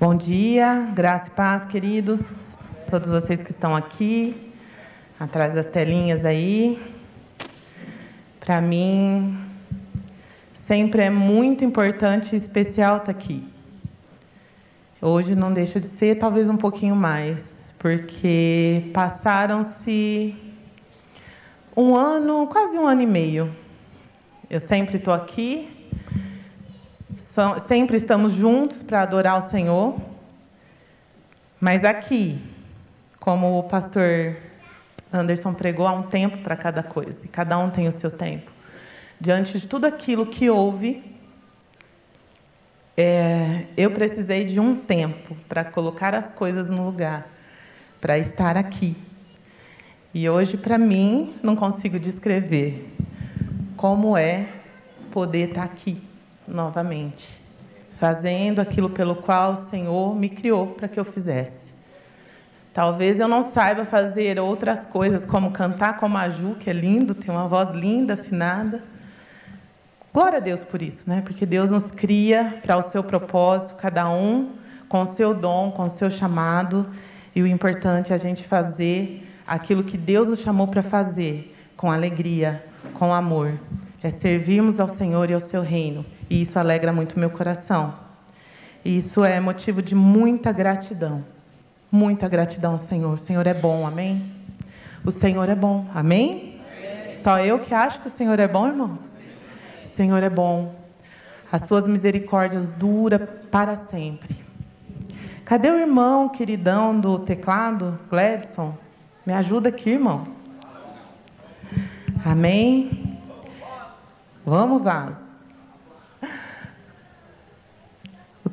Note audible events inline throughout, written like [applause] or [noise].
Bom dia, graça e paz, queridos, todos vocês que estão aqui, atrás das telinhas aí. Para mim, sempre é muito importante e especial estar aqui. Hoje não deixa de ser, talvez um pouquinho mais, porque passaram-se um ano, quase um ano e meio. Eu sempre estou aqui, sempre estamos juntos para adorar o Senhor. Mas aqui, como o pastor Anderson pregou, há um tempo para cada coisa, e cada um tem o seu tempo. Diante de tudo aquilo que houve, é, eu precisei de um tempo para colocar as coisas no lugar, para estar aqui. E hoje, para mim, não consigo descrever como é poder estar aqui novamente, fazendo aquilo pelo qual o Senhor me criou para que eu fizesse. Talvez eu não saiba fazer outras coisas, como cantar como a Ju, que é lindo, tem uma voz linda, afinada. Glória a Deus por isso, né? Porque Deus nos cria para o seu propósito, cada um com o seu dom, com o seu chamado, e o importante é a gente fazer aquilo que Deus nos chamou para fazer, com alegria, com amor. É servirmos ao Senhor e ao seu reino e isso alegra muito meu coração. E isso é motivo de muita gratidão. Muita gratidão, Senhor. O Senhor é bom, amém? O Senhor é bom, amém? amém? Só eu que acho que o Senhor é bom, irmãos? O Senhor é bom. As suas misericórdias duram para sempre. Cadê o irmão queridão do teclado, Gladson? Me ajuda aqui, irmão. Amém? Vamos, vaso.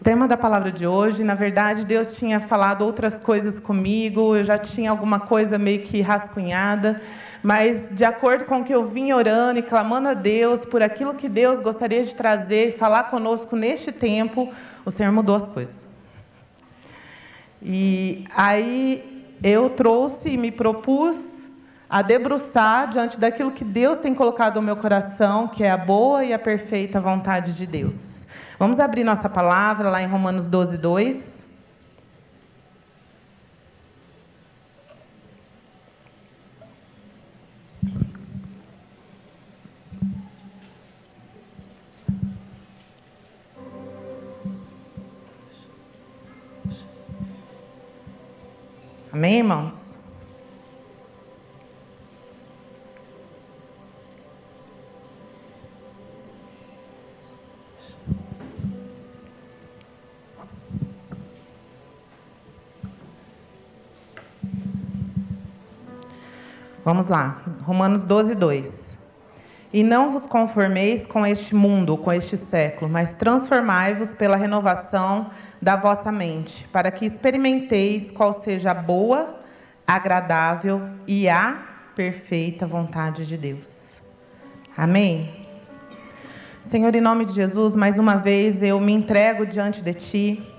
Tema da palavra de hoje, na verdade, Deus tinha falado outras coisas comigo, eu já tinha alguma coisa meio que rascunhada, mas de acordo com o que eu vim orando e clamando a Deus por aquilo que Deus gostaria de trazer e falar conosco neste tempo, o Senhor mudou as coisas. E aí eu trouxe e me propus a debruçar diante daquilo que Deus tem colocado no meu coração, que é a boa e a perfeita vontade de Deus. Vamos abrir nossa palavra lá em Romanos 12, 2. Amém, irmãos? Vamos lá, Romanos 12, 2. E não vos conformeis com este mundo, com este século, mas transformai-vos pela renovação da vossa mente, para que experimenteis qual seja a boa, agradável e a perfeita vontade de Deus. Amém? Senhor, em nome de Jesus, mais uma vez eu me entrego diante de Ti.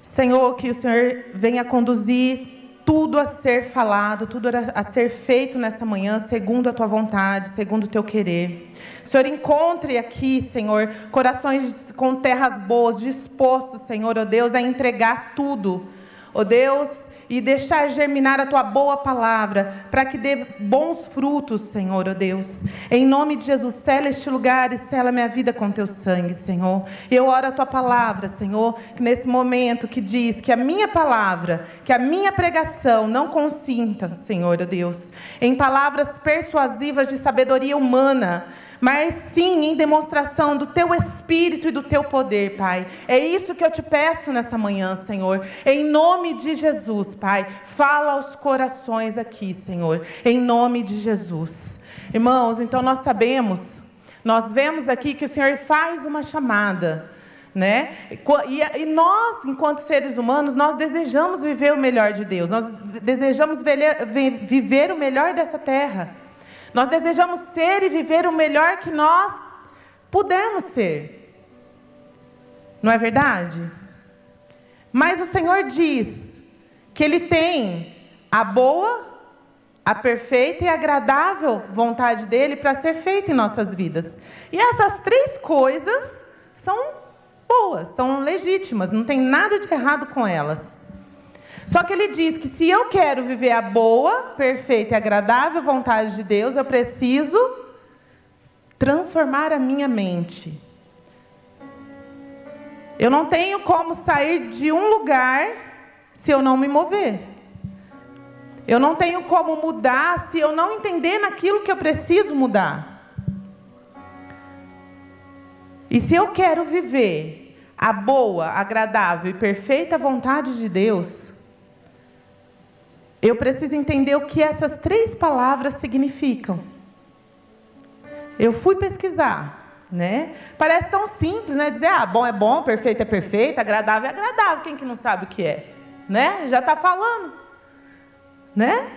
Senhor, que o Senhor venha conduzir tudo a ser falado, tudo a ser feito nessa manhã, segundo a tua vontade, segundo o teu querer. Senhor, encontre aqui, Senhor, corações com terras boas, dispostos, Senhor, ó oh Deus, a entregar tudo. Ó oh Deus, e deixar germinar a tua boa palavra, para que dê bons frutos, Senhor, ó oh Deus. Em nome de Jesus, sela este lugar e sela minha vida com teu sangue, Senhor. Eu oro a tua palavra, Senhor, que nesse momento que diz que a minha palavra, que a minha pregação não consinta, Senhor, ó Deus, em palavras persuasivas de sabedoria humana, mas sim em demonstração do teu espírito e do teu poder, Pai. É isso que eu te peço nessa manhã, Senhor. Em nome de Jesus, Pai. Fala aos corações aqui, Senhor. Em nome de Jesus. Irmãos, então nós sabemos, nós vemos aqui que o Senhor faz uma chamada. Né? E, nós, enquanto seres humanos, nós desejamos viver o melhor de Deus, nós desejamos viver o melhor dessa terra. Nós desejamos ser e viver o melhor que nós pudermos ser. Não é verdade? Mas o Senhor diz que Ele tem a boa, a perfeita e agradável vontade dele para ser feita em nossas vidas. E essas três coisas são boas, são legítimas, não tem nada de errado com elas. Só que ele diz que se eu quero viver a boa, perfeita e agradável vontade de Deus, eu preciso transformar a minha mente. Eu não tenho como sair de um lugar se eu não me mover. Eu não tenho como mudar se eu não entender naquilo que eu preciso mudar. E se eu quero viver a boa, agradável e perfeita vontade de Deus, eu preciso entender o que essas três palavras significam. Eu fui pesquisar né? Parece tão simples, né? Dizer, ah, bom é bom, perfeito é perfeito, agradável é agradável. Quem que não sabe o que é? Né? Já está falando. Né?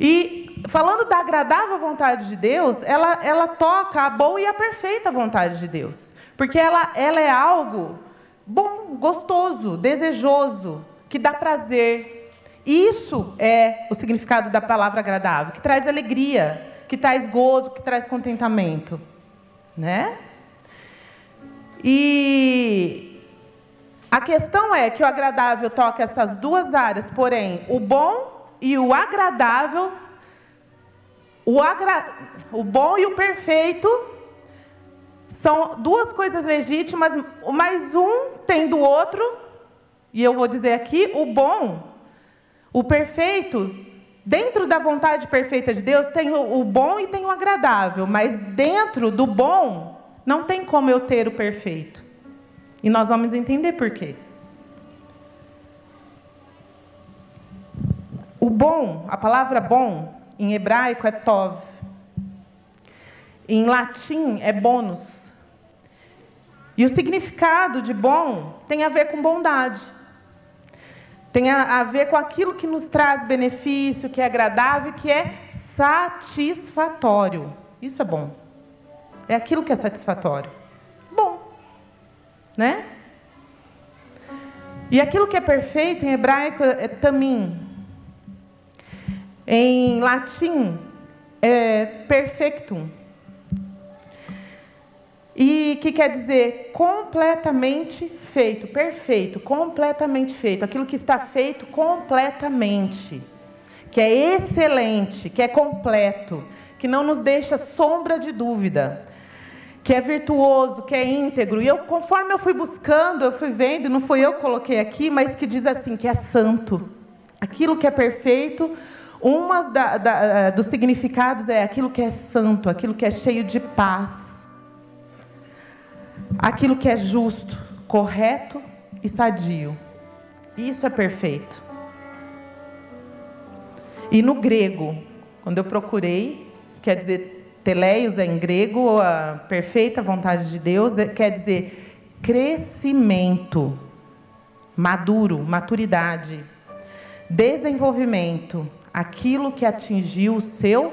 E falando da agradável vontade de Deus, ela, ela toca a boa e a perfeita vontade de Deus. Porque ela, ela é algo bom, gostoso, desejoso, que dá prazer. Isso é o significado da palavra agradável, que traz alegria, que traz gozo, que traz contentamento né? E a questão é que o agradável toca essas duas áreas, porém, o bom e o agradável, o, agra... o bom e o perfeito são duas coisas legítimas, mas um tem do outro, e eu vou dizer aqui, o bom, o perfeito Dentro da vontade perfeita de Deus tem o, bom e tem o agradável, mas dentro do bom não tem como eu ter o perfeito. E nós vamos entender por quê. O bom, a palavra bom, em hebraico é tov. Em latim é bônus. E o significado de bom tem a ver com bondade tem a, a ver com aquilo que nos traz benefício, que é agradável, que é satisfatório. Isso é bom. É aquilo que é satisfatório. Bom. Né? E aquilo que é perfeito em hebraico é tamim. Em latim é perfectum. E que quer dizer completamente feito, perfeito, completamente feito, aquilo que está feito completamente, que é excelente, que é completo, que não nos deixa sombra de dúvida, que é virtuoso, que é íntegro. E eu, conforme eu fui buscando, eu fui vendo, não foi eu que coloquei aqui, mas que diz assim, que é santo. Aquilo que é perfeito, da, da, dos significados é aquilo que é santo, aquilo que é cheio de paz aquilo que é justo, correto e sadio. Isso é perfeito. E no grego, quando eu procurei, quer dizer, teleios é em grego, a perfeita vontade de Deus, é, quer dizer crescimento, maduro, maturidade, desenvolvimento, aquilo que atingiu o seu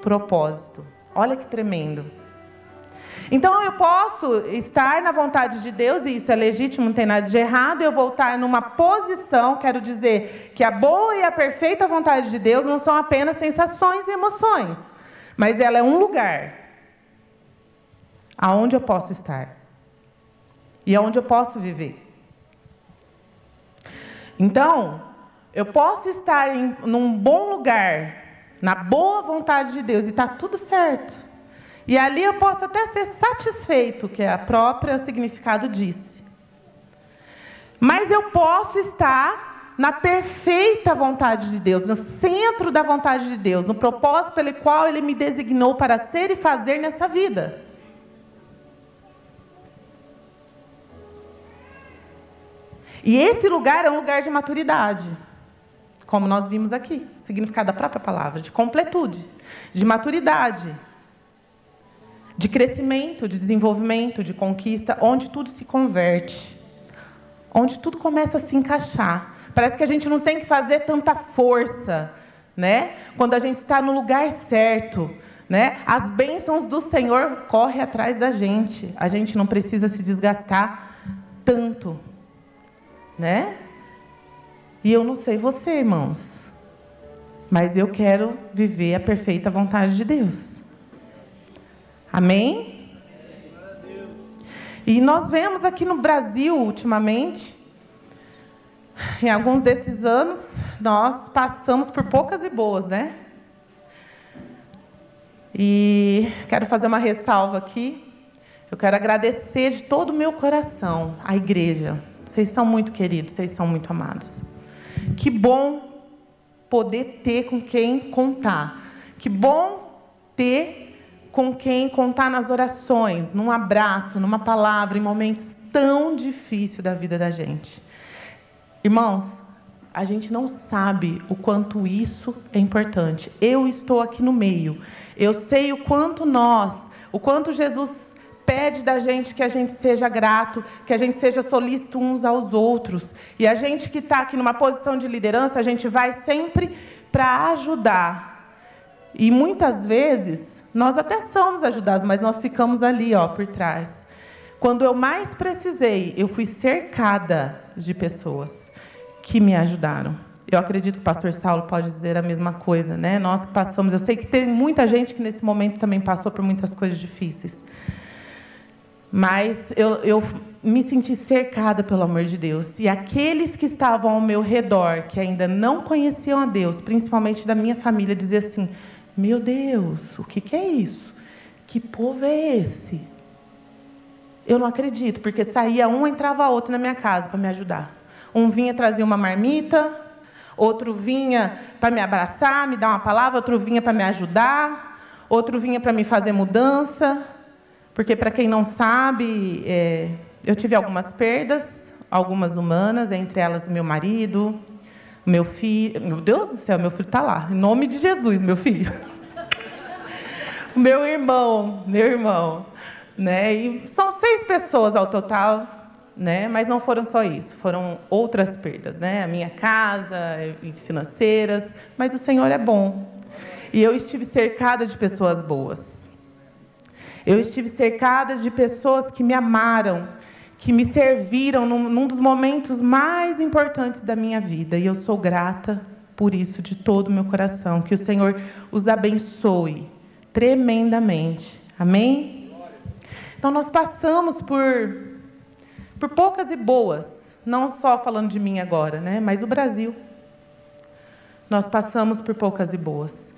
propósito. Olha que tremendo. Então eu posso estar na vontade de Deus, e isso é legítimo, não tem nada de errado, eu voltar numa posição, quero dizer que a boa e a perfeita vontade de Deus não são apenas sensações e emoções, mas ela é um lugar aonde eu posso estar e aonde eu posso viver. Então, eu posso estar em num bom lugar, na boa vontade de Deus, e está tudo certo. E ali eu posso até ser satisfeito, que é a própria significado disse. Mas eu posso estar na perfeita vontade de Deus, no centro da vontade de Deus, no propósito pelo qual Ele me designou para ser e fazer nessa vida. E esse lugar é um lugar de maturidade, como nós vimos aqui, significado da própria palavra, de completude, de maturidade de crescimento, de desenvolvimento, de conquista, onde tudo se converte, onde tudo começa a se encaixar. Parece que a gente não tem que fazer tanta força, né? Quando a gente está no lugar certo, né? As bênçãos do Senhor correm atrás da gente. A gente não precisa se desgastar tanto, né? E eu não sei você, irmãos, mas eu quero viver a perfeita vontade de Deus. Amém? E nós vemos aqui no Brasil, ultimamente, em alguns desses anos, nós passamos por poucas e boas, né? E quero fazer uma ressalva aqui. Eu quero agradecer de todo o meu coração à igreja. Vocês são muito queridos, vocês são muito amados. Que bom poder ter com quem contar. Que bom ter com quem contar nas orações, num abraço, numa palavra, em momentos tão difíceis da vida da gente. Irmãos, a gente não sabe o quanto isso é importante. Eu estou aqui no meio. Eu sei o quanto nós, o quanto Jesus pede da gente que a gente seja grato, que a gente seja solícito uns aos outros. E a gente que está aqui numa posição de liderança, a gente vai sempre para ajudar. E muitas vezes nós até somos ajudados, mas nós ficamos ali, ó, por trás. Quando eu mais precisei, eu fui cercada de pessoas que me ajudaram. Eu acredito que o pastor Saulo pode dizer a mesma coisa, né? Nós que passamos, eu sei que tem muita gente que nesse momento também passou por muitas coisas difíceis. Mas eu, eu me senti cercada pelo amor de Deus. E aqueles que estavam ao meu redor, que ainda não conheciam a Deus, principalmente da minha família, diziam assim: Meu Deus, o que, que é isso? Que povo é esse? Eu não acredito, porque saía um, entrava outro na minha casa para me ajudar. Um vinha trazer uma marmita, outro vinha para me abraçar, me dar uma palavra, outro vinha para me ajudar, outro vinha para me fazer mudança. Porque, para quem não sabe, é, eu tive algumas perdas, algumas humanas, entre elas meu marido, meu filho. Meu Deus do céu, meu filho está lá. Em nome de Jesus, meu filho. meu irmão, meu irmão. Né? E são seis pessoas ao total, né? mas não foram só isso, foram outras perdas. Né? A minha casa, financeiras, mas o Senhor é bom. E eu estive cercada de pessoas boas. Eu estive cercada de pessoas que me amaram, que me serviram num, num, dos momentos mais importantes da minha vida. E eu sou grata por isso de todo o meu coração. Que o Senhor os abençoe tremendamente. Amém? Então, nós passamos por, por poucas e boas, não só falando de mim agora, né? mas o Brasil. Nós passamos por poucas e boas.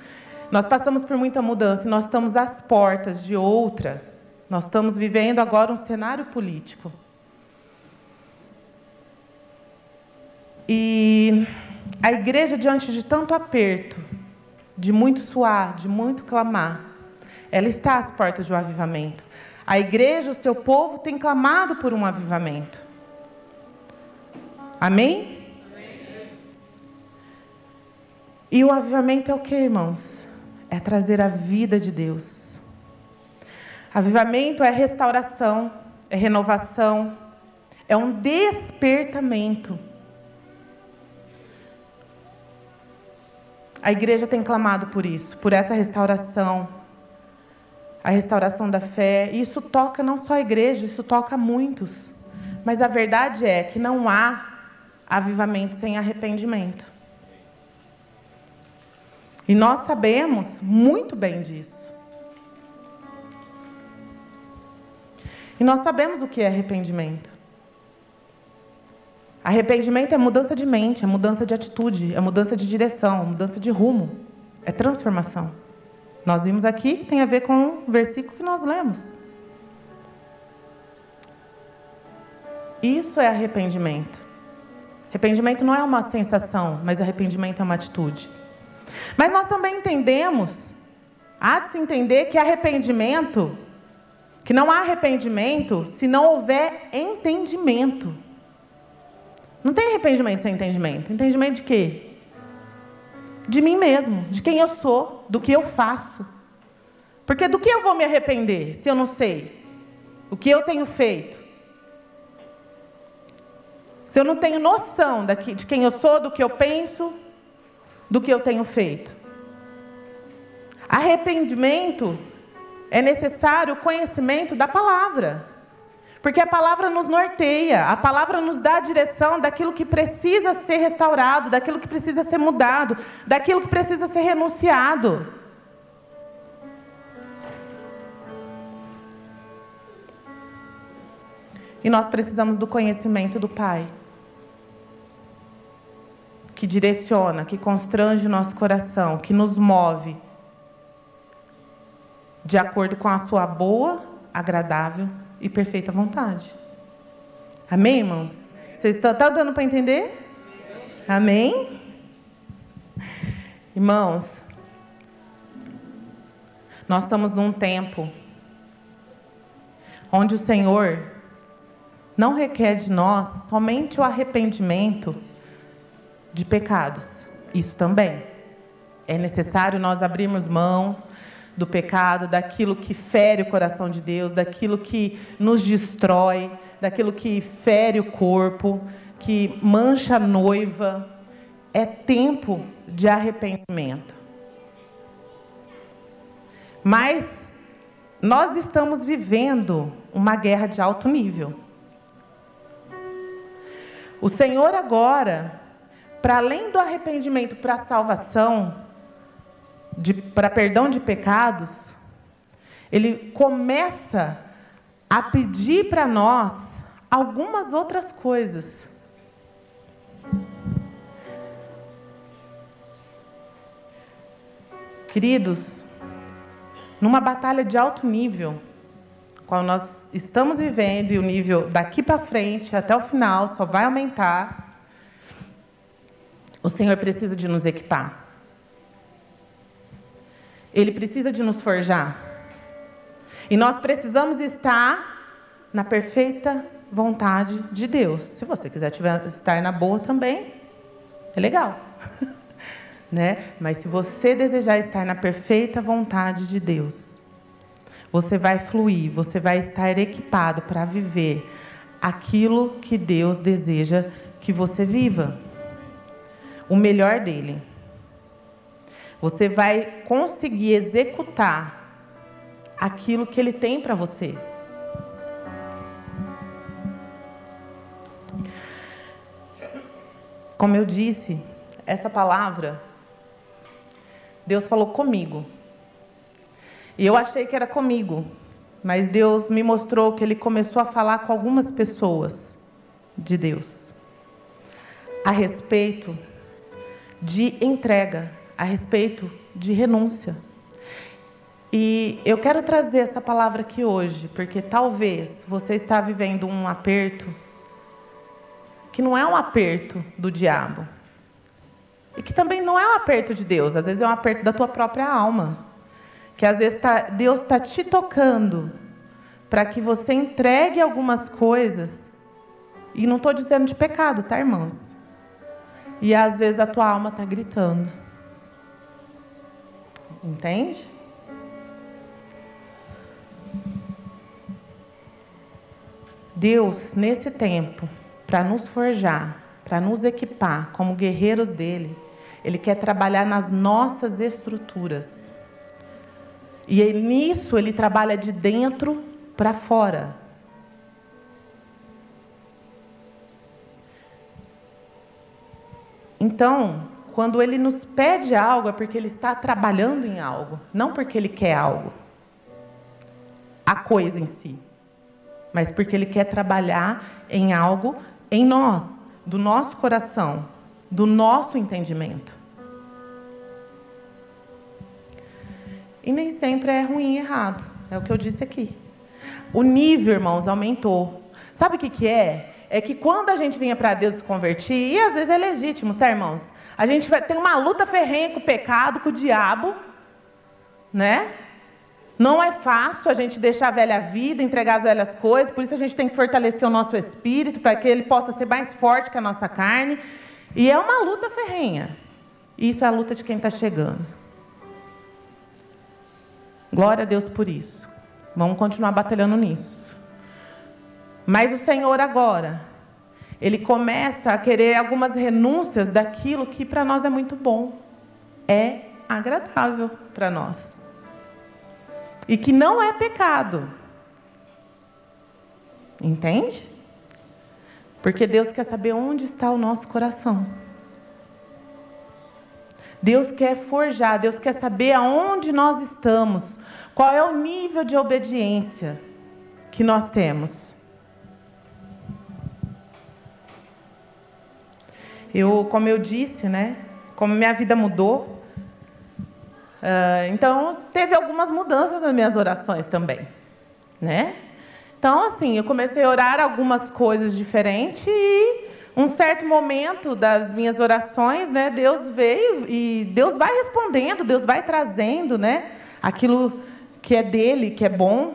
Nós passamos por muita mudança e nós estamos às portas de outra. Nós estamos vivendo agora um cenário político. E a igreja, diante de tanto aperto, de muito suar, de muito clamar, ela está às portas um avivamento. A igreja, o seu povo, tem clamado por um avivamento. Amém? Amém. E o avivamento é o que, irmãos? é trazer a vida de Deus. Avivamento é restauração, é renovação, é um despertamento. A igreja tem clamado por isso, por essa restauração, a restauração da fé. E isso toca não só a igreja, isso toca muitos. Mas a verdade é que não há avivamento sem arrependimento. E nós sabemos muito bem disso. E nós sabemos o que é arrependimento. Arrependimento é mudança de mente, é mudança de atitude, é mudança de direção, é mudança de rumo, é transformação. Nós vimos aqui que tem a ver com o versículo que nós lemos. Isso é arrependimento. Arrependimento não é uma sensação, mas arrependimento é uma atitude. Mas nós também entendemos, há de se entender que arrependimento, que não há arrependimento se não houver entendimento. Não tem arrependimento sem entendimento. Entendimento de quê? De mim mesmo, de quem eu sou, do que eu faço. Porque do que eu vou me arrepender se eu não sei o que eu tenho feito? Se eu não tenho noção de quem eu sou, do que eu penso, do que eu tenho feito. Arrependimento é necessário o conhecimento da palavra. Porque a palavra nos norteia, a palavra nos dá a direção daquilo que precisa ser restaurado, daquilo que precisa ser mudado, daquilo que precisa ser renunciado. E nós precisamos do conhecimento do Pai, que direciona, que constrange o nosso coração, que nos move de acordo com a sua boa, agradável e perfeita vontade. Amém, irmãos? Vocês estão tá dando para entender? Amém? Irmãos, nós estamos num tempo onde o Senhor não requer de nós somente o arrependimento de pecados. Isso também. É necessário nós abrirmos mão do pecado, daquilo que fere o coração de Deus, daquilo que nos destrói, daquilo que fere o corpo, que mancha a noiva. É tempo de arrependimento. Mas nós estamos vivendo uma guerra de alto nível. O Senhor agora, para além do arrependimento para a salvação, para perdão de pecados, ele começa a pedir para nós algumas outras coisas. Queridos, numa batalha de alto nível, qual nós estamos vivendo e o nível daqui para frente até o final só vai aumentar, o Senhor precisa de nos equipar. Ele precisa de nos forjar. E nós precisamos estar na perfeita vontade de Deus. Se você quiser tiver, estar na boa também, é legal. [laughs] né? Mas se você desejar estar na perfeita vontade de Deus, você vai fluir, você vai estar equipado para viver aquilo que Deus deseja que você viva. O melhor dele. Você vai conseguir executar aquilo que ele tem para você. Como eu disse, essa palavra, Deus falou comigo. E eu achei que era comigo, mas Deus me mostrou que Ele começou a falar com algumas pessoas de Deus a respeito de entrega a respeito de renúncia. E eu quero trazer essa palavra aqui hoje, porque talvez você está vivendo um aperto que não é um aperto do diabo. E que também não é um aperto de Deus, às vezes é um aperto da tua própria alma. Que às vezes tá, Deus está te tocando para que você entregue algumas coisas. E não estou dizendo de pecado, tá, irmãos? E às vezes a tua alma está gritando. Entende? Deus, nesse tempo, para nos forjar, para nos equipar como guerreiros dele, ele quer trabalhar nas nossas estruturas. E nisso ele trabalha de dentro para fora. Então, quando ele nos pede algo, é porque ele está trabalhando em algo, não porque ele quer algo. A coisa em si. Mas porque ele quer trabalhar em algo em nós, do nosso coração, do nosso entendimento. E nem sempre é ruim e errado. É o que eu disse aqui. O nível, irmãos, aumentou. Sabe o que, que é? É que quando a gente vinha para Deus se convertir, e às vezes é legítimo, tá, irmãos? A gente vai, tem uma luta ferrenha com o pecado, com o diabo, né? Não é fácil a gente deixar a velha vida, entregar as velhas coisas, por isso a gente tem que fortalecer o nosso espírito, para que ele possa ser mais forte que a nossa carne. E é uma luta ferrenha. Isso é a luta de quem está chegando. Glória a Deus por isso. Vamos continuar batalhando nisso. Mas o Senhor agora ele começa a querer algumas renúncias daquilo que para nós é muito bom, é agradável para nós. E que não é pecado. Entende? Porque Deus quer saber onde está o nosso coração. Deus quer forjar, Deus quer saber aonde nós estamos, qual é o nível de obediência que nós temos. Eu, como eu disse, né? Como minha vida mudou, uh, então teve algumas mudanças nas minhas orações também, né? Então, assim, eu comecei a orar algumas coisas diferentes e um certo momento das minhas orações, né, Deus veio e Deus vai respondendo, Deus vai trazendo, né, aquilo que é dele, que é bom.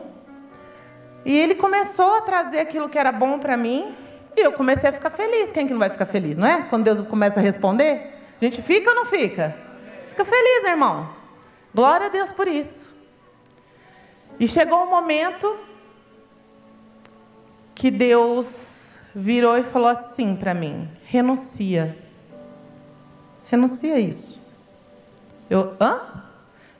E ele começou a trazer aquilo que era bom para mim, e eu comecei a ficar feliz. Quem que não vai ficar feliz, não é? Quando Deus começa a responder, a gente fica ou não fica? Fica feliz, né, irmão. Glória a Deus por isso. E chegou um momento que Deus virou e falou assim para mim: renuncia. Renuncia isso. Eu, hã?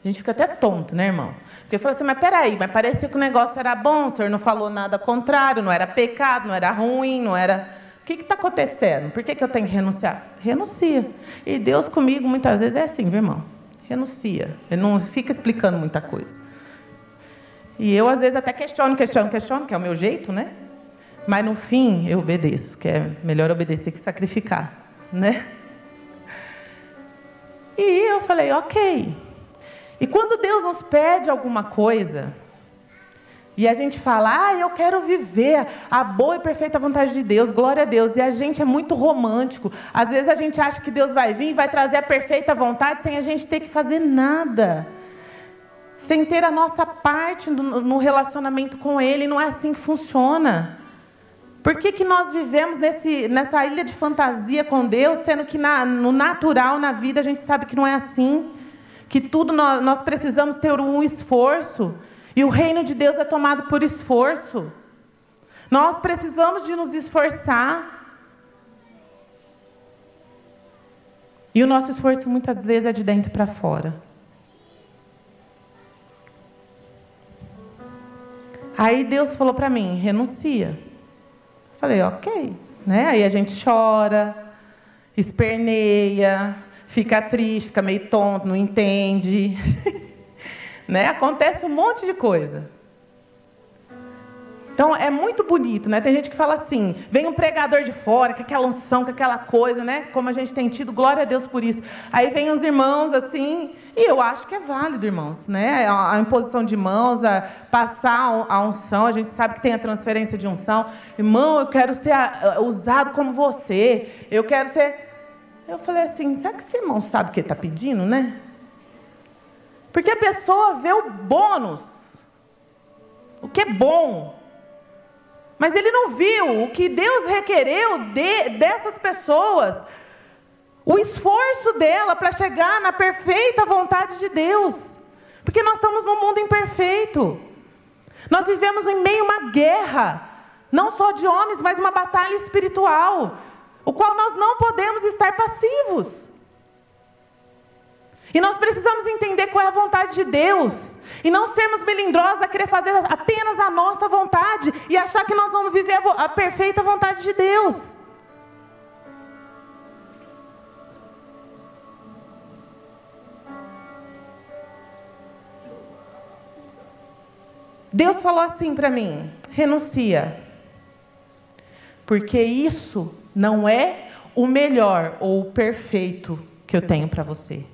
A gente fica até tonto, né, irmão? Porque falou assim, mas peraí, mas parecia que o negócio era bom, o senhor não falou nada contrário, não era pecado, não era ruim, não era. O que está acontecendo? Por que, que eu tenho que renunciar? Renuncia. E Deus comigo muitas vezes é assim, viu, irmão? Renuncia. Ele não fica explicando muita coisa. E eu, às vezes, até questiono, questiono, questiono, que é o meu jeito, né? Mas no fim eu obedeço, que é melhor obedecer que sacrificar, né? E eu falei, ok. E quando Deus nos pede alguma coisa, e a gente fala, ah, eu quero viver a boa e perfeita vontade de Deus, glória a Deus. E a gente é muito romântico. Às vezes a gente acha que Deus vai vir e vai trazer a perfeita vontade sem a gente ter que fazer nada. Sem ter a nossa parte no relacionamento com Ele. Não é assim que funciona. Por que, que nós vivemos nesse, nessa ilha de fantasia com Deus, sendo que na, no natural, na vida, a gente sabe que não é assim? Que tudo nós, nós precisamos ter um esforço, e o reino de Deus é tomado por esforço. Nós precisamos de nos esforçar. E o nosso esforço muitas vezes é de dentro para fora. Aí Deus falou para mim: renuncia. Falei, ok. Né? Aí a gente chora, esperneia, fica triste, fica meio tonto, não entende. [laughs] né? Acontece um monte de coisa. Então é muito bonito, né? Tem gente que fala assim: vem um pregador de fora, com aquela unção, com aquela coisa, né? Como a gente tem tido, glória a Deus por isso. Aí vem os irmãos assim, e eu acho que é válido, irmãos, né? A imposição de mãos, a passar a unção, a gente sabe que tem a transferência de unção. Irmão, eu quero ser usado como você, eu quero ser. Eu falei assim: será que esse irmão sabe o que está pedindo, né? Porque a pessoa vê o bônus, o que é bom. Mas ele não viu o que Deus requereu de, dessas pessoas, o esforço dela para chegar na perfeita vontade de Deus. Porque nós estamos num mundo imperfeito. Nós vivemos em meio a uma guerra, não só de homens, mas uma batalha espiritual, o qual nós não podemos estar passivos. E nós precisamos entender qual é a vontade de Deus. E não sermos melindrosos a querer fazer apenas a nossa vontade e achar que nós vamos viver a, perfeita vontade de Deus. Deus falou assim para mim: renuncia, porque isso não é o melhor ou o perfeito que eu tenho para você.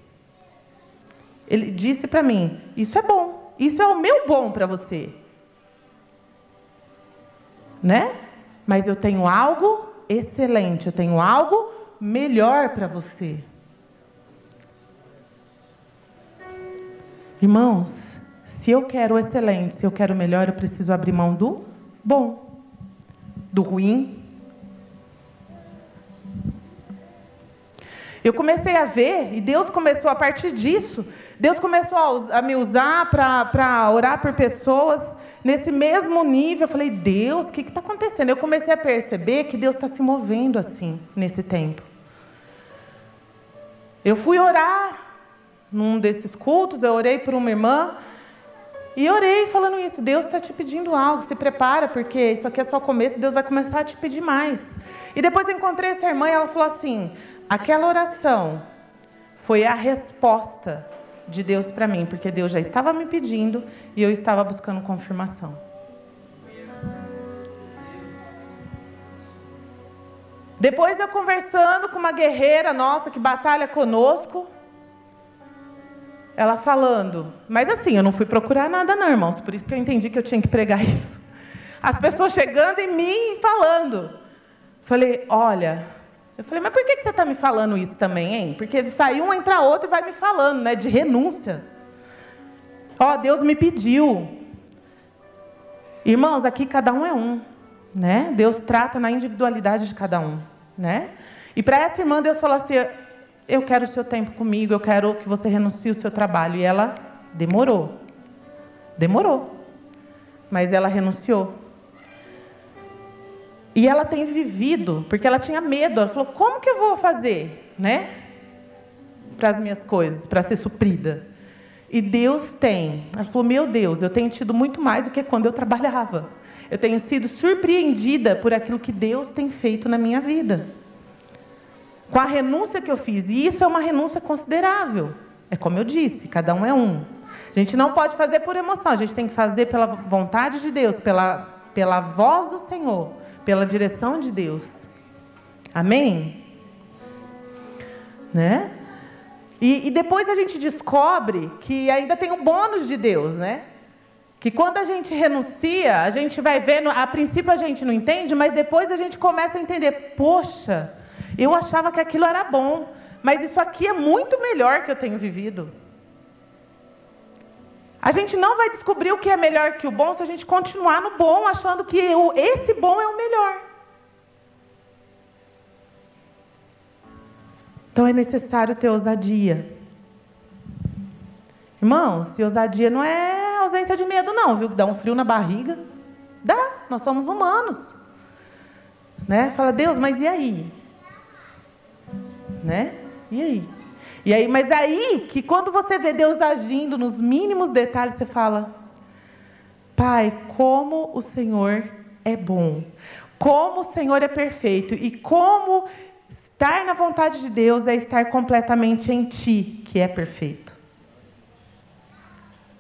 Ele disse para mim: Isso é bom, isso é o meu bom para você. Né? Mas eu tenho algo excelente, eu tenho algo melhor para você. Irmãos, se eu quero o excelente, se eu quero o melhor, eu preciso abrir mão do bom, do ruim. Eu comecei a ver, e Deus começou a partir disso, Deus começou a, me usar para orar por pessoas nesse mesmo nível. Eu falei, Deus, o que está acontecendo? Eu comecei a perceber que Deus está se movendo assim, nesse tempo. Eu fui orar num desses cultos, eu orei por uma irmã, e orei falando isso, Deus está te pedindo algo, se prepara, porque isso aqui é só o começo, Deus vai começar a te pedir mais. E depois eu encontrei essa irmã e ela falou assim: aquela oração foi a resposta de Deus para mim, porque Deus já estava me pedindo e eu estava buscando confirmação. Depois eu conversando com uma guerreira nossa que batalha conosco, ela falando, mas assim, eu não fui procurar nada não, irmãos, por isso que eu entendi que eu tinha que pregar isso. As pessoas chegando em mim e falando. Falei, olha, eu falei, mas por que você está me falando isso também, hein? Porque sai um, entra outro e vai me falando, né? De renúncia. Ó, oh, Deus me pediu. Irmãos, aqui cada um é um, né? Deus trata na individualidade de cada um, né? E para essa irmã, Deus falou assim: eu quero o seu tempo comigo, eu quero que você renuncie o seu trabalho. E ela demorou. Demorou. Mas ela renunciou. E ela tem vivido, porque ela tinha medo. Ela falou: como que eu vou fazer, né? Para as minhas coisas, para ser suprida. E Deus tem. Ela falou: meu Deus, eu tenho tido muito mais do que quando eu trabalhava. Eu tenho sido surpreendida por aquilo que Deus tem feito na minha vida com a renúncia que eu fiz. E isso é uma renúncia considerável. É como eu disse, cada um é um. A gente não pode fazer por emoção, a gente tem que fazer pela vontade de Deus, pela, pela voz do Senhor, pela direção de Deus. Amém? Né? E, e depois a gente descobre que ainda tem o bônus de Deus, né? Que quando a gente renuncia, a gente vai vendo, a princípio a gente não entende, mas depois a gente começa a entender, poxa, eu achava que aquilo era bom, mas isso aqui é muito melhor que eu tenho vivido. A gente não vai descobrir o que é melhor que o bom se a gente continuar no bom, achando que esse bom é o melhor. Então é necessário ter ousadia. Irmãos, e ousadia não é ausência de medo, não, viu? Dá um frio na barriga. Dá, nós somos humanos. Né? Fala, Deus, mas e aí? né? E aí? E aí, mas aí que quando você vê Deus agindo nos mínimos detalhes, você fala: Pai, como o Senhor é bom, como o Senhor é perfeito e como estar na vontade de Deus é estar completamente em Ti, que é perfeito.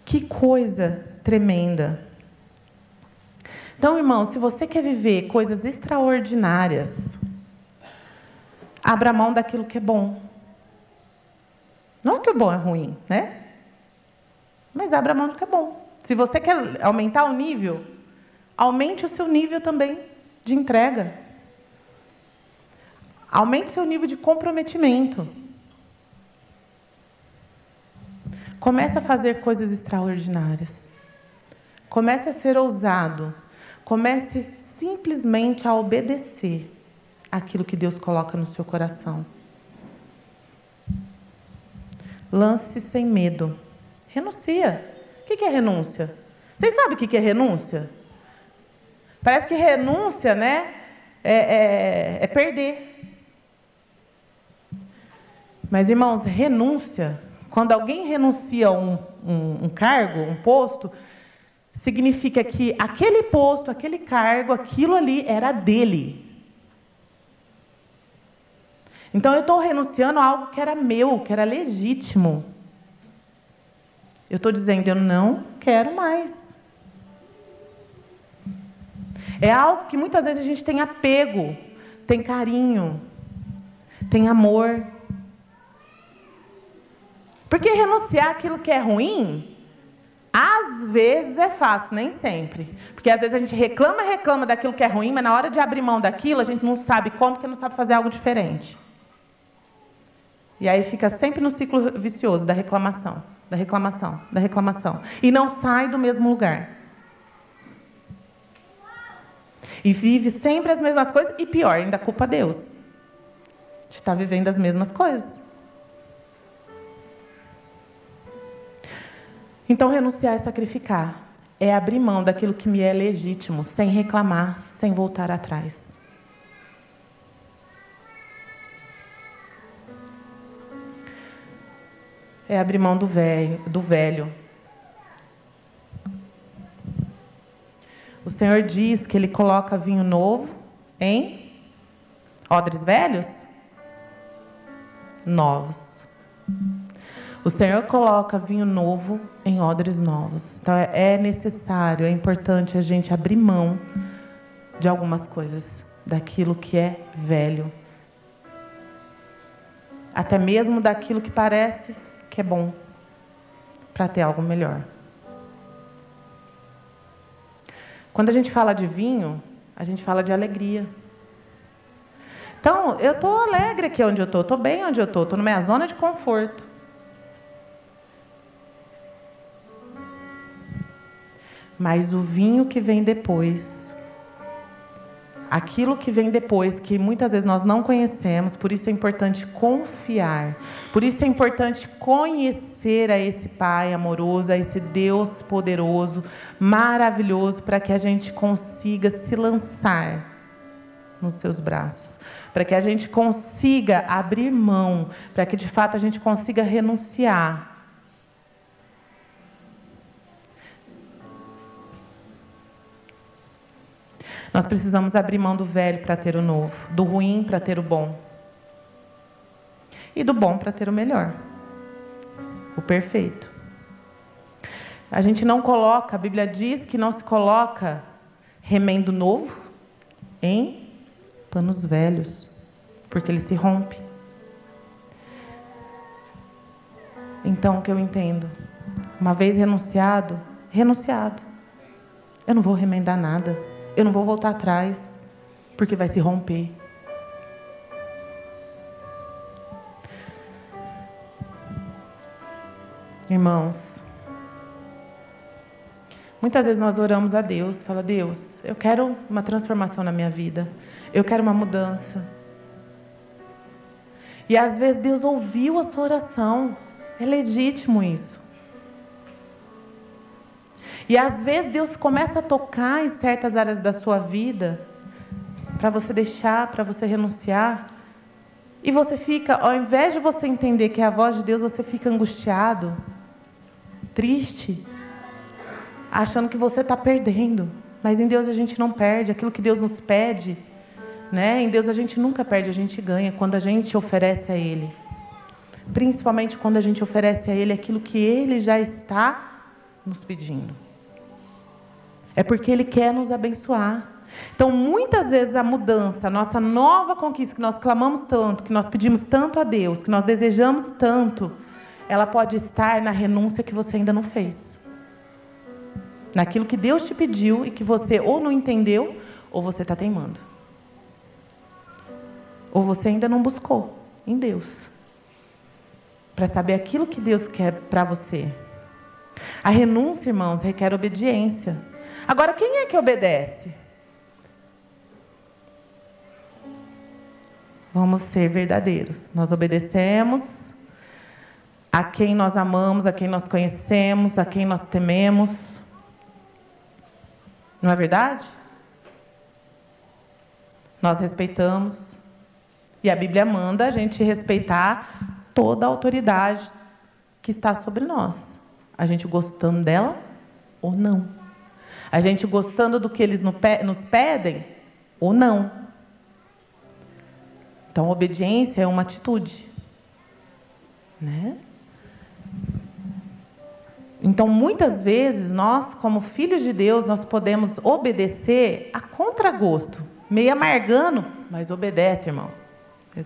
Que coisa tremenda. Então, irmão, se você quer viver coisas extraordinárias, abra mão daquilo que é bom. Não que o bom é ruim, né? Mas abra mão do que é bom. Se você quer aumentar o nível, aumente o seu nível também de entrega. Aumente seu nível de comprometimento. Comece a fazer coisas extraordinárias. Comece a ser ousado. Comece simplesmente a obedecer aquilo que Deus coloca no seu coração. Lance sem medo. Renuncia. O que é renúncia? Vocês sabem o que é renúncia? Parece que renúncia, né? É, é, é perder. Mas, irmãos, renúncia, quando alguém renuncia a um, um, um cargo, um posto, significa que aquele posto, aquele cargo, aquilo ali era dele. Então eu estou renunciando a algo que era meu, que era legítimo. Eu estou dizendo, eu não quero mais. É algo que muitas vezes a gente tem apego, tem carinho, tem amor. Porque renunciar aquilo que é ruim, às vezes é fácil, nem sempre. Porque às vezes a gente reclama, reclama daquilo que é ruim, mas na hora de abrir mão daquilo, a gente não sabe como, porque não sabe fazer algo diferente. E aí fica sempre no ciclo vicioso da reclamação, da reclamação, da reclamação. E não sai do mesmo lugar. E vive sempre as mesmas coisas, e pior, ainda culpa Deus. De estar vivendo as mesmas coisas. Então, renunciar é sacrificar. É abrir mão daquilo que me é legítimo, sem reclamar, sem voltar atrás. É abrir mão do velho, do velho. O Senhor diz que Ele coloca vinho novo em odres velhos? Novos. O Senhor coloca vinho novo em odres novos. Então é necessário, é importante a gente abrir mão de algumas coisas. daquilo que é velho. Até mesmo daquilo que parece que é bom, para ter algo melhor. Quando a gente fala de vinho, a gente fala de alegria. Então, eu estou alegre aqui onde eu estou, estou bem onde eu estou, estou na minha zona de conforto. Mas o vinho que vem depois, aquilo que vem depois, que muitas vezes nós não conhecemos, por isso é importante confiar, por isso é importante conhecer a esse Pai amoroso, a esse Deus poderoso, maravilhoso, para que a gente consiga se lançar nos seus braços, para que a gente consiga abrir mão, para que de fato a gente consiga renunciar Nós precisamos abrir mão do velho para ter o novo, do ruim para ter o bom. E do bom para ter o melhor, o perfeito. A gente não coloca, a Bíblia diz que não se coloca remendo novo em panos velhos, porque ele se rompe. Então, o que eu entendo? Uma vez renunciado, renunciado. Eu não vou remendar nada. Eu não vou voltar atrás, porque vai se romper. Irmãos, muitas vezes nós oramos a Deus, fala: Deus, eu quero uma transformação na minha vida, eu quero uma mudança. E às vezes Deus ouviu a sua oração, é legítimo isso. E às vezes Deus começa a tocar em certas áreas da sua vida para você deixar, para você renunciar. E você fica, ao invés de você entender que é a voz de Deus, você fica angustiado, triste, achando que você está perdendo. Mas em Deus a gente não perde. Aquilo que Deus nos pede, né? Em Deus a gente nunca perde, a gente ganha quando a gente oferece a Ele. Principalmente quando a gente oferece a Ele aquilo que Ele já está nos pedindo. É porque Ele quer nos abençoar. Então, muitas vezes a mudança, a nossa nova conquista, que nós clamamos tanto, que nós pedimos tanto a Deus, que nós desejamos tanto, ela pode estar na renúncia que você ainda não fez. Naquilo que Deus te pediu e que você ou não entendeu, ou você está teimando. Ou você ainda não buscou em Deus. Para saber aquilo que Deus quer para você. A renúncia, irmãos, requer obediência. Agora, quem é que obedece? Vamos ser verdadeiros. Nós obedecemos a quem nós amamos, a quem nós conhecemos, a quem nós tememos. Não é verdade? Nós respeitamos. E a Bíblia manda a gente respeitar toda a autoridade que está sobre nós. A gente gostando dela ou não. A gente gostando do que eles nos pedem ou não. Então, obediência é uma atitude. Né? Então, muitas vezes, nós, como filhos de Deus, nós podemos obedecer a contragosto, meio amargando, mas obedece, irmão.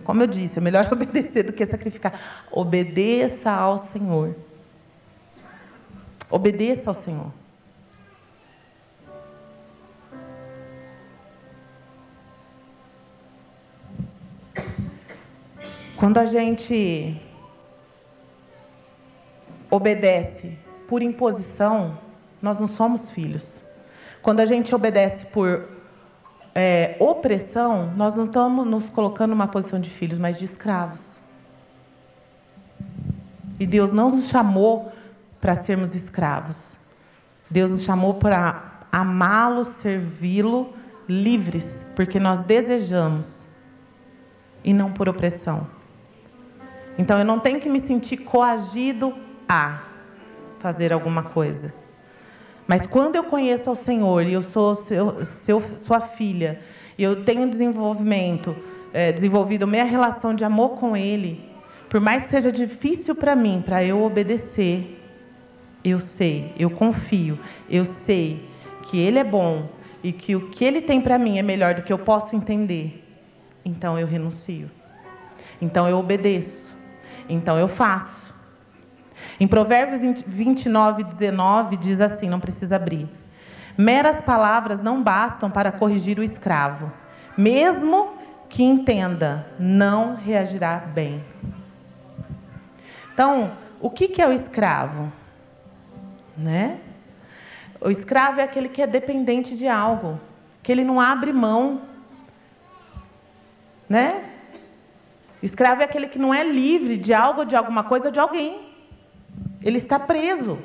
Como eu disse, é melhor [laughs] obedecer do que sacrificar. Obedeça ao Senhor. Obedeça ao Senhor. Quando a gente obedece por imposição, nós não somos filhos. Quando a gente obedece por é, opressão, nós não estamos nos colocando numa posição de filhos, mas de escravos. E Deus não nos chamou para sermos escravos. Deus nos chamou para amá-lo, servi-lo, livres, porque nós desejamos, e não por opressão. Então eu não tenho que me sentir coagido a fazer alguma coisa. Mas quando eu conheço ao Senhor e eu sou seu, seu, sua filha, e eu tenho desenvolvimento, é, desenvolvido minha relação de amor com Ele, por mais que seja difícil para mim, para eu obedecer, eu sei, eu confio, eu sei que Ele é bom, e que o que ele tem para mim é melhor do que eu posso entender, então eu renuncio. Então eu obedeço. Então eu faço. Em Provérbios 29, 19 diz assim: não precisa abrir. Meras palavras não bastam para corrigir o escravo. Mesmo que entenda, não reagirá bem. Então, o que é o escravo? Né? O escravo é aquele que é dependente de algo, que ele não abre mão. Né? Escravo é aquele que não é livre de algo, de alguma coisa de alguém. Ele está preso.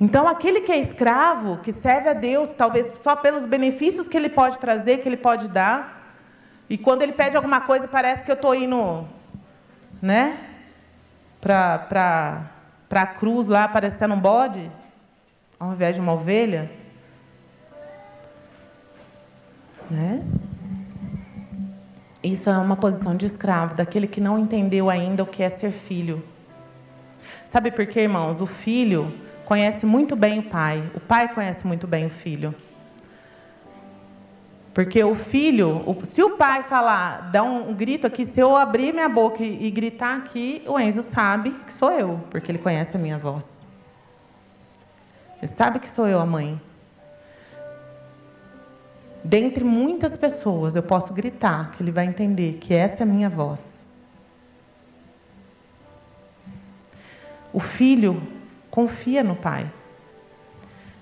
Então, aquele que é escravo, que serve a Deus, talvez só pelos benefícios que ele pode trazer, que ele pode dar, e quando ele pede alguma coisa, parece que eu estou indo, né, para a cruz lá, parecendo um bode, ao invés de uma ovelha. Né? Isso é uma posição de escravo, daquele que não entendeu ainda o que é ser filho. Sabe por quê, irmãos? O filho conhece muito bem o pai. O pai conhece muito bem o filho. Porque o filho, se o pai falar, dá um, grito aqui, se eu abrir minha boca e, e gritar aqui, o Enzo sabe que sou eu, porque ele conhece a minha voz. Ele sabe que sou eu a mãe. Dentre muitas pessoas, eu posso gritar, que ele vai entender que essa é a minha voz. O filho confia no pai.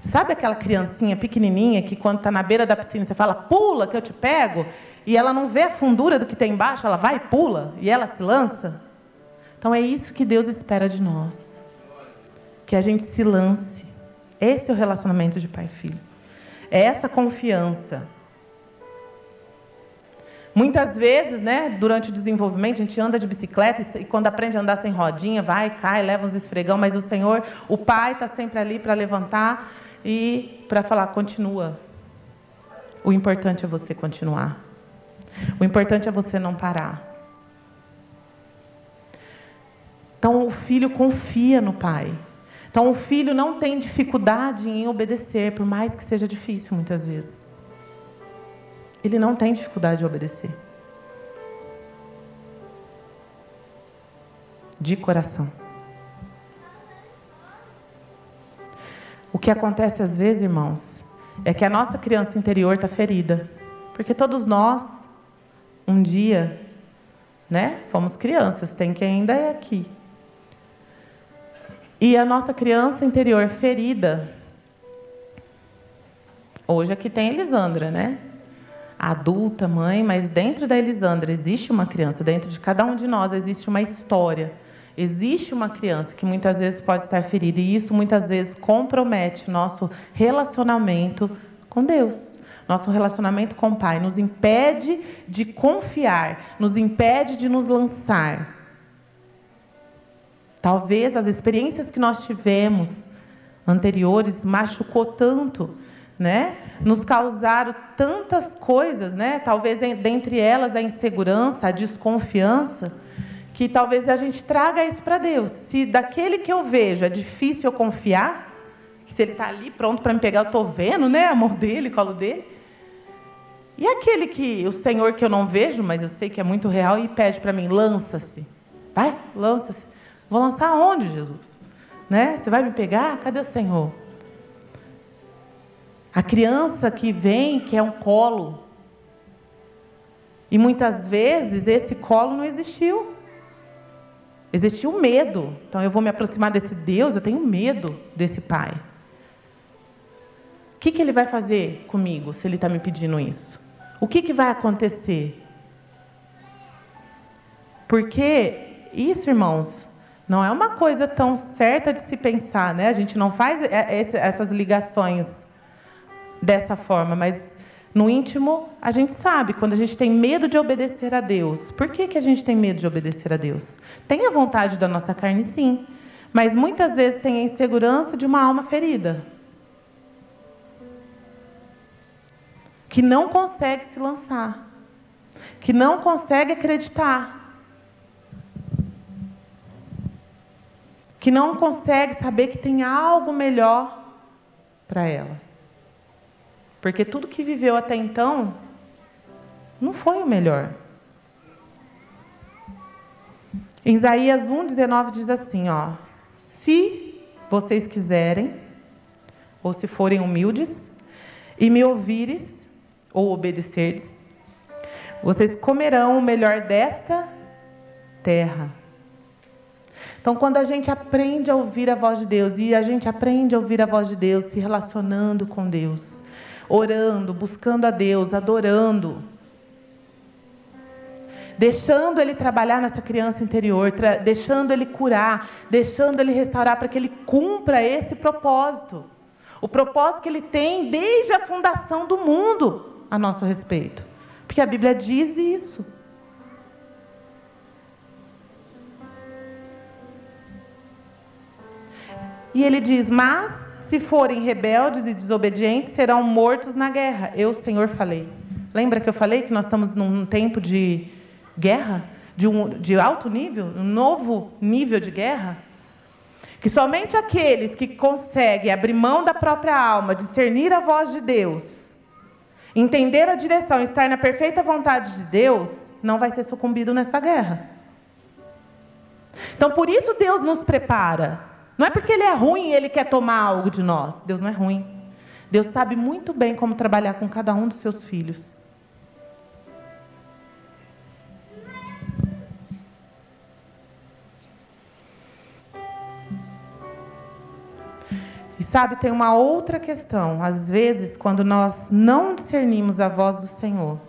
Sabe aquela criancinha pequenininha que quando está na beira da piscina você fala, pula que eu te pego, e ela não vê a fundura do que tem embaixo, ela vai e pula, e ela se lança? Então é isso que Deus espera de nós. Que a gente se lance. Esse é o relacionamento de pai e filho. É essa confiança. Muitas vezes, né, durante o desenvolvimento, a gente anda de bicicleta e, quando aprende a andar sem rodinha, vai, cai, leva uns esfregão, mas o Senhor, o Pai está sempre ali para levantar e para falar, continua. O importante é você continuar. O importante é você não parar. Então o filho confia no pai. Então o filho não tem dificuldade em obedecer, por mais que seja difícil muitas vezes. Ele não tem dificuldade de obedecer. De coração. O que acontece às vezes, irmãos, é que a nossa criança interior está ferida. Porque todos nós, um dia, né, fomos crianças, tem quem ainda é aqui. E a nossa criança interior ferida, hoje aqui tem Elisandra, né? adulta, mãe, mas dentro da Elisandra existe uma criança, dentro de cada um de nós existe uma história. Existe uma criança que muitas vezes pode estar ferida e isso muitas vezes compromete nosso relacionamento com Deus. Nosso relacionamento com o Pai nos impede de confiar, nos impede de nos lançar. Talvez as experiências que nós tivemos anteriores machucou tanto né? Nos causaram tantas coisas, né? Talvez dentre elas a insegurança, a desconfiança, que talvez a gente traga isso para Deus. Se daquele que eu vejo é difícil eu confiar, se ele está ali pronto para me pegar, eu estou vendo, né? Amor dele, colo dele. E aquele que o Senhor que eu não vejo, mas eu sei que é muito real e pede para mim, lança-se. Vai, lança-se. Vou lançar aonde, Jesus? Né? Você vai me pegar? Cadê o Senhor? A criança que vem quer um colo. E muitas vezes esse colo não existiu. Existiu medo. Então eu vou me aproximar desse Deus, eu tenho medo desse pai. O que, que ele vai fazer comigo se ele está me pedindo isso? O que, que vai acontecer? Porque isso, irmãos, não é uma coisa tão certa de se pensar, né? A gente não faz essas ligações dessa forma, mas no íntimo a gente sabe, quando a gente tem medo de obedecer a Deus. Por que, que a gente tem medo de obedecer a Deus? Tem a vontade da nossa carne, sim, mas muitas vezes tem a insegurança de uma alma ferida. Que não consegue se lançar, que não consegue acreditar. Que não consegue saber que tem algo melhor para ela. Porque tudo que viveu até então não foi o melhor. Em Isaías 1,19 diz assim: ó, se vocês quiserem, ou se forem humildes, e me ouvires, ou obedecerdes, vocês comerão o melhor desta terra. Então, quando a gente aprende a ouvir a voz de Deus, e a gente aprende a ouvir a voz de Deus se relacionando com Deus, orando, buscando a Deus, adorando, deixando Ele trabalhar nessa criança interior, deixando Ele curar, deixando Ele restaurar para que Ele cumpra esse propósito. O propósito que Ele tem desde a fundação do mundo a nosso respeito. Porque a Bíblia diz isso. E ele diz: Mas se forem rebeldes e desobedientes, serão mortos na guerra. Eu, Senhor, falei. Lembra que eu falei que nós estamos num tempo de guerra, de, um, de alto nível, um novo nível de guerra, que somente aqueles que conseguem abrir mão da própria alma, discernir a voz de Deus, entender a direção, estar na perfeita vontade de Deus, não vai ser sucumbido nessa guerra. Então, por isso Deus nos prepara. Não é porque Ele é ruim e Ele quer tomar algo de nós. Deus não é ruim. Deus sabe muito bem como trabalhar com cada um dos seus filhos. E sabe, tem uma outra questão. Às vezes, quando nós não discernimos a voz do Senhor,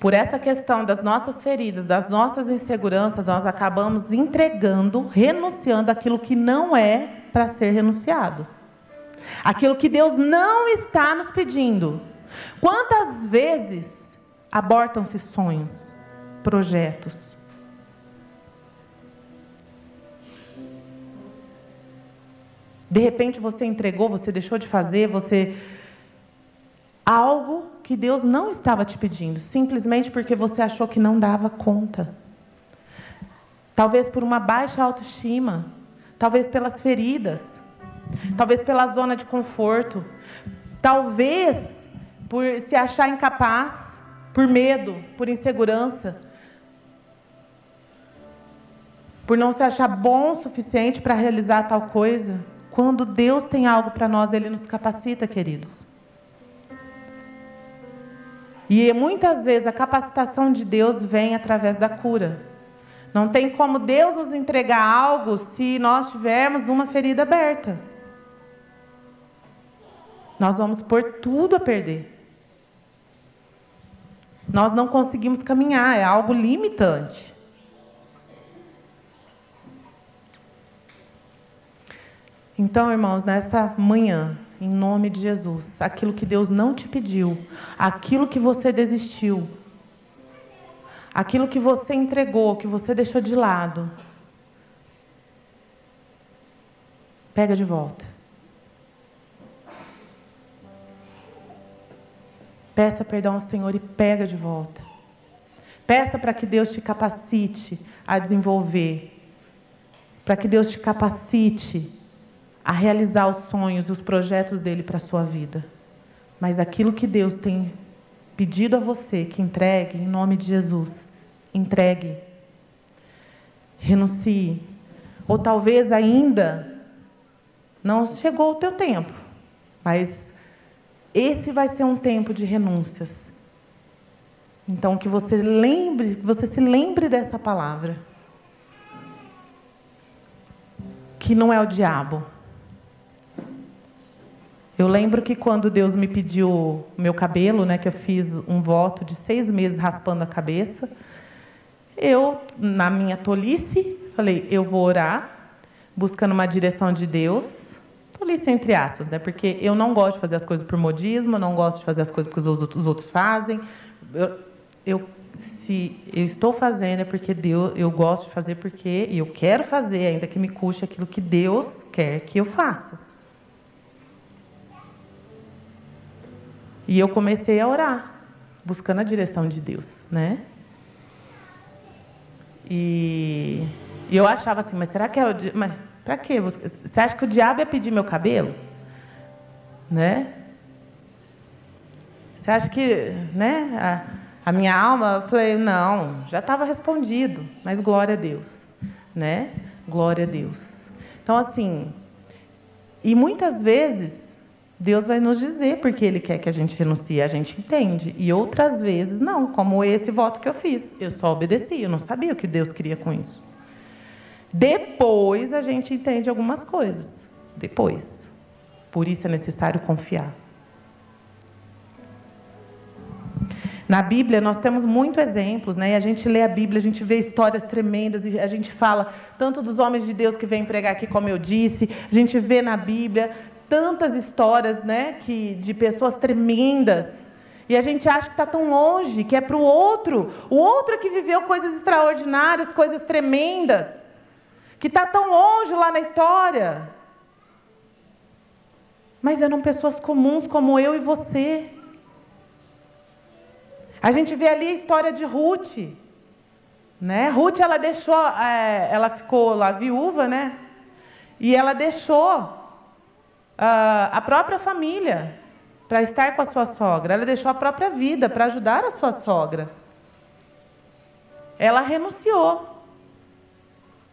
por essa questão das nossas feridas, das nossas inseguranças, nós acabamos entregando, renunciando aquilo que não é para ser renunciado. Aquilo que Deus não está nos pedindo. Quantas vezes abortam-se sonhos, projetos, De repente você entregou, você deixou de fazer, você. Algo que Deus não estava te pedindo, simplesmente porque você achou que não dava conta. Talvez por uma baixa autoestima, talvez pelas feridas, talvez pela zona de conforto, talvez por se achar incapaz, por medo, por insegurança, por não se achar bom o suficiente para realizar tal coisa. Quando Deus tem algo para nós, Ele nos capacita, queridos. E muitas vezes a capacitação de Deus vem através da cura. Não tem como Deus nos entregar algo se nós tivermos uma ferida aberta. Nós vamos pôr tudo a perder. Nós não conseguimos caminhar, é algo limitante. Então, irmãos, nessa manhã, em nome de Jesus, aquilo que Deus não te pediu, aquilo que você desistiu, aquilo que você entregou, que você deixou de lado, pega de volta. Peça perdão ao Senhor e pega de volta. Peça para que Deus te capacite a desenvolver, para que Deus te capacite a realizar os sonhos e os projetos dele para a sua vida. Mas aquilo que Deus tem pedido a você que entregue, em nome de Jesus, entregue. Renuncie. Ou talvez ainda não chegou o teu tempo, mas esse vai ser um tempo de renúncias. Então que você lembre, você se lembre dessa palavra. Que não é o diabo, eu lembro que quando Deus me pediu meu cabelo, né, que eu fiz um voto de seis meses raspando a cabeça, eu, na minha tolice, falei: eu vou orar, buscando uma direção de Deus. Tolice entre aspas, né? Porque eu não gosto de fazer as coisas por modismo, não gosto de fazer as coisas porque os outros fazem. Eu, eu, se eu estou fazendo é porque Deus, eu gosto de fazer porque eu quero fazer, ainda que me custe aquilo que Deus quer que eu faça. E eu comecei a orar, buscando a direção de Deus, né? E E eu achava assim, mas será que é o. Mas para quê? Você acha que o diabo ia pedir meu cabelo? Né? Você acha que, né? A, a minha alma, eu falei, não, já estava respondido, mas glória a Deus, né? Glória a Deus. Então, assim, e muitas vezes Deus vai nos dizer porque Ele quer que a gente renuncie, a gente entende. E outras vezes não, como esse voto que eu fiz. Eu só obedeci, eu não sabia o que Deus queria com isso. Depois a gente entende algumas coisas. Depois. Por isso é necessário confiar. Na Bíblia nós temos muitos exemplos, né? E a gente lê a Bíblia, a gente vê histórias tremendas e a gente fala tanto dos homens de Deus que vêm pregar aqui, como eu disse, a gente vê na Bíblia tantas histórias, né, que de pessoas tremendas. E a gente acha que está tão longe, que é para o outro, o outro que viveu coisas extraordinárias, coisas tremendas, que está tão longe lá na história. Mas eram pessoas comuns como eu e você. A gente vê ali a história de Ruth. Né? Ruth, ela deixou, é, ela ficou lá viúva, né? E ela deixou a própria família para estar com a sua sogra. Ela deixou a própria vida para ajudar a sua sogra. Ela renunciou.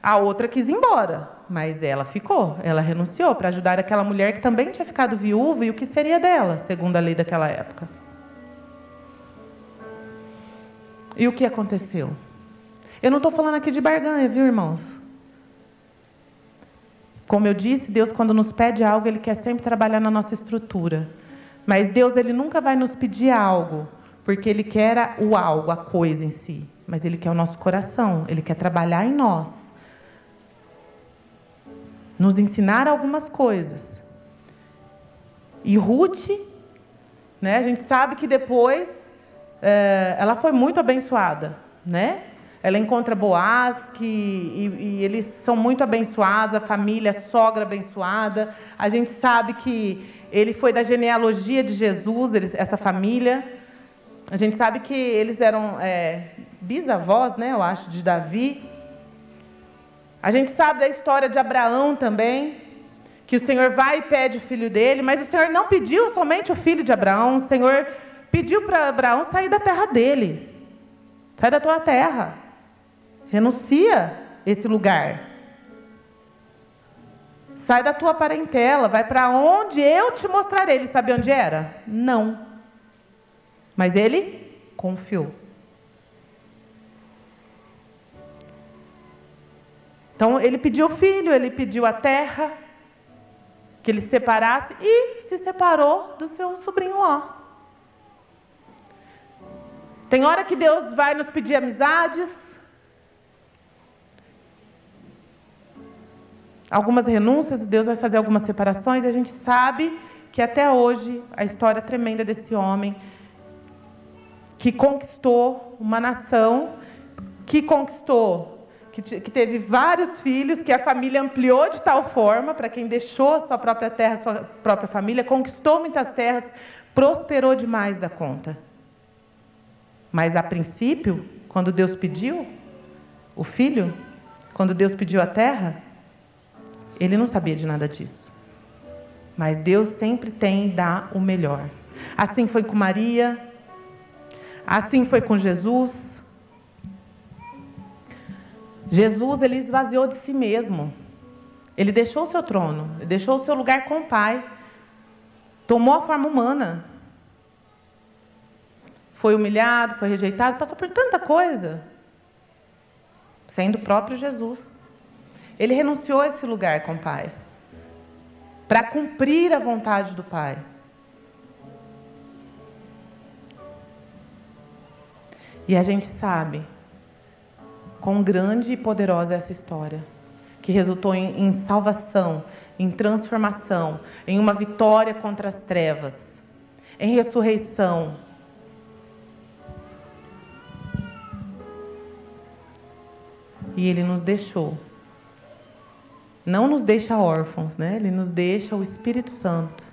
A outra quis ir embora, mas ela ficou. Ela renunciou para ajudar aquela mulher que também tinha ficado viúva e o que seria dela, segundo a lei daquela época. E o que aconteceu? Eu não estou falando aqui de barganha, viu, irmãos? Como eu disse, Deus, quando nos pede algo, Ele quer sempre trabalhar na nossa estrutura. Mas Deus, Ele nunca vai nos pedir algo, porque Ele quer o algo, a coisa em si. Mas Ele quer o nosso coração, Ele quer trabalhar em nós. Nos ensinar algumas coisas. E Ruth, né, a gente sabe que depois é, ela foi muito abençoada, né? Ela encontra Boaz, que, e, e, eles são muito abençoados, a família, a sogra abençoada. A gente sabe que ele foi da genealogia de Jesus, eles, essa família. A gente sabe que eles eram é, bisavós, né, eu acho, de Davi. A gente sabe da história de Abraão também, que o Senhor vai e pede o filho dele, mas o Senhor não pediu somente o filho de Abraão, o Senhor pediu para Abraão sair da terra dele. Sai da tua terra. Renuncia esse lugar. Sai da tua parentela, vai para onde eu te mostrarei. Ele sabe onde era? Não. Mas ele confiou. Então ele pediu o filho, ele pediu a terra, que ele se separasse e se separou do seu sobrinho Ló. Tem hora que Deus vai nos pedir amizades, algumas renúncias, Deus vai fazer algumas separações, e a gente sabe que até hoje a história tremenda desse homem que conquistou uma nação, que conquistou, que, que teve vários filhos, que a família ampliou de tal forma, para quem deixou a sua própria terra, sua própria família, conquistou muitas terras, prosperou demais da conta. Mas a princípio, quando Deus pediu o filho, quando Deus pediu a terra, ele não sabia de nada disso. Mas Deus sempre tem dar o melhor. Assim foi com Maria, assim foi com Jesus. Jesus ele esvaziou de si mesmo. Ele deixou o seu trono, deixou o seu lugar com o Pai. Tomou a forma humana foi humilhado, foi rejeitado, passou por tanta coisa, sendo o próprio Jesus. Ele renunciou a esse lugar com o Pai, para cumprir a vontade do Pai. E a gente sabe quão grande e poderosa é essa história, que resultou em, em salvação, em transformação, em uma vitória contra as trevas, em ressurreição, e ele nos deixou. Não nos deixa órfãos, né? Ele nos deixa o Espírito Santo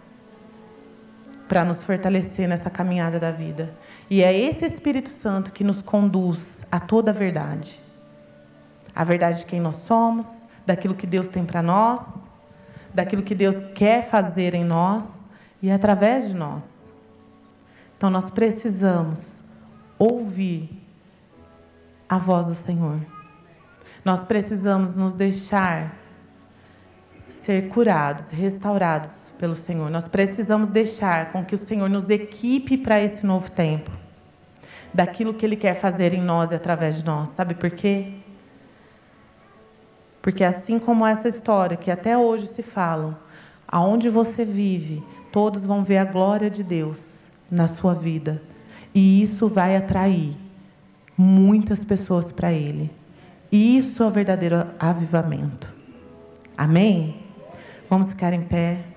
para nos fortalecer nessa caminhada da vida. E é esse Espírito Santo que nos conduz a toda a verdade. a verdade de quem nós somos, daquilo que Deus tem para nós, daquilo que Deus quer fazer em nós e através de nós. Então nós precisamos ouvir a voz do Senhor. Nós precisamos nos deixar ser curados, restaurados pelo Senhor. Nós precisamos deixar com que o Senhor nos equipe para esse novo tempo. Daquilo que Ele quer fazer em nós e através de nós. Sabe por quê? Porque assim como essa história que até hoje se falam, aonde você vive, todos vão ver a glória de Deus na sua vida. E isso vai atrair muitas pessoas para Ele. Isso é o verdadeiro avivamento. Amém? Vamos ficar em pé.